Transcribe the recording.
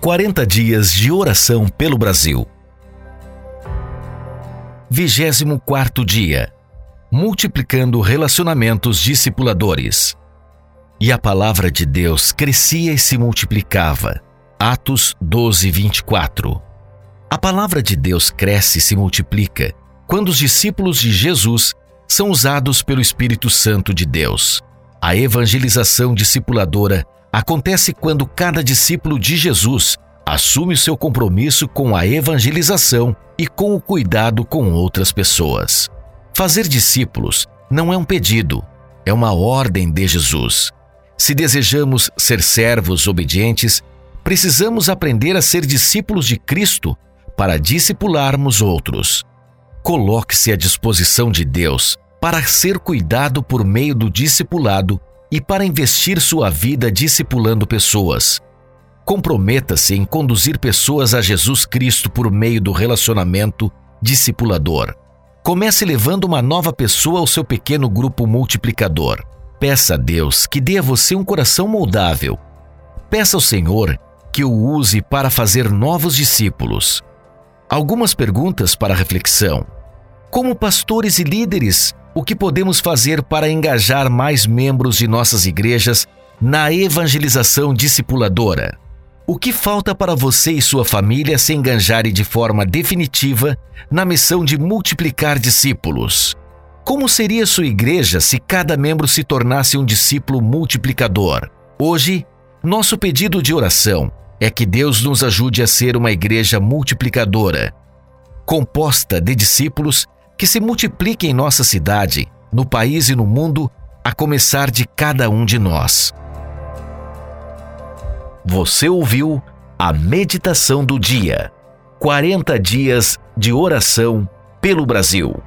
40 dias de oração pelo Brasil. 24 dia. Multiplicando relacionamentos discipuladores. E a palavra de Deus crescia e se multiplicava. Atos 12, 24. A palavra de Deus cresce e se multiplica quando os discípulos de Jesus são usados pelo Espírito Santo de Deus. A evangelização discipuladora acontece quando cada discípulo de Jesus assume o seu compromisso com a evangelização e com o cuidado com outras pessoas. Fazer discípulos não é um pedido, é uma ordem de Jesus. Se desejamos ser servos obedientes, precisamos aprender a ser discípulos de Cristo para discipularmos outros. Coloque-se à disposição de Deus para ser cuidado por meio do discipulado e para investir sua vida discipulando pessoas. Comprometa-se em conduzir pessoas a Jesus Cristo por meio do relacionamento discipulador. Comece levando uma nova pessoa ao seu pequeno grupo multiplicador. Peça a Deus que dê a você um coração moldável. Peça ao Senhor que o use para fazer novos discípulos. Algumas perguntas para reflexão. Como pastores e líderes, o que podemos fazer para engajar mais membros de nossas igrejas na evangelização discipuladora? O que falta para você e sua família se engajarem de forma definitiva na missão de multiplicar discípulos? Como seria sua igreja se cada membro se tornasse um discípulo multiplicador? Hoje, nosso pedido de oração é que Deus nos ajude a ser uma igreja multiplicadora, composta de discípulos que se multiplique em nossa cidade, no país e no mundo, a começar de cada um de nós. Você ouviu a meditação do dia. 40 dias de oração pelo Brasil.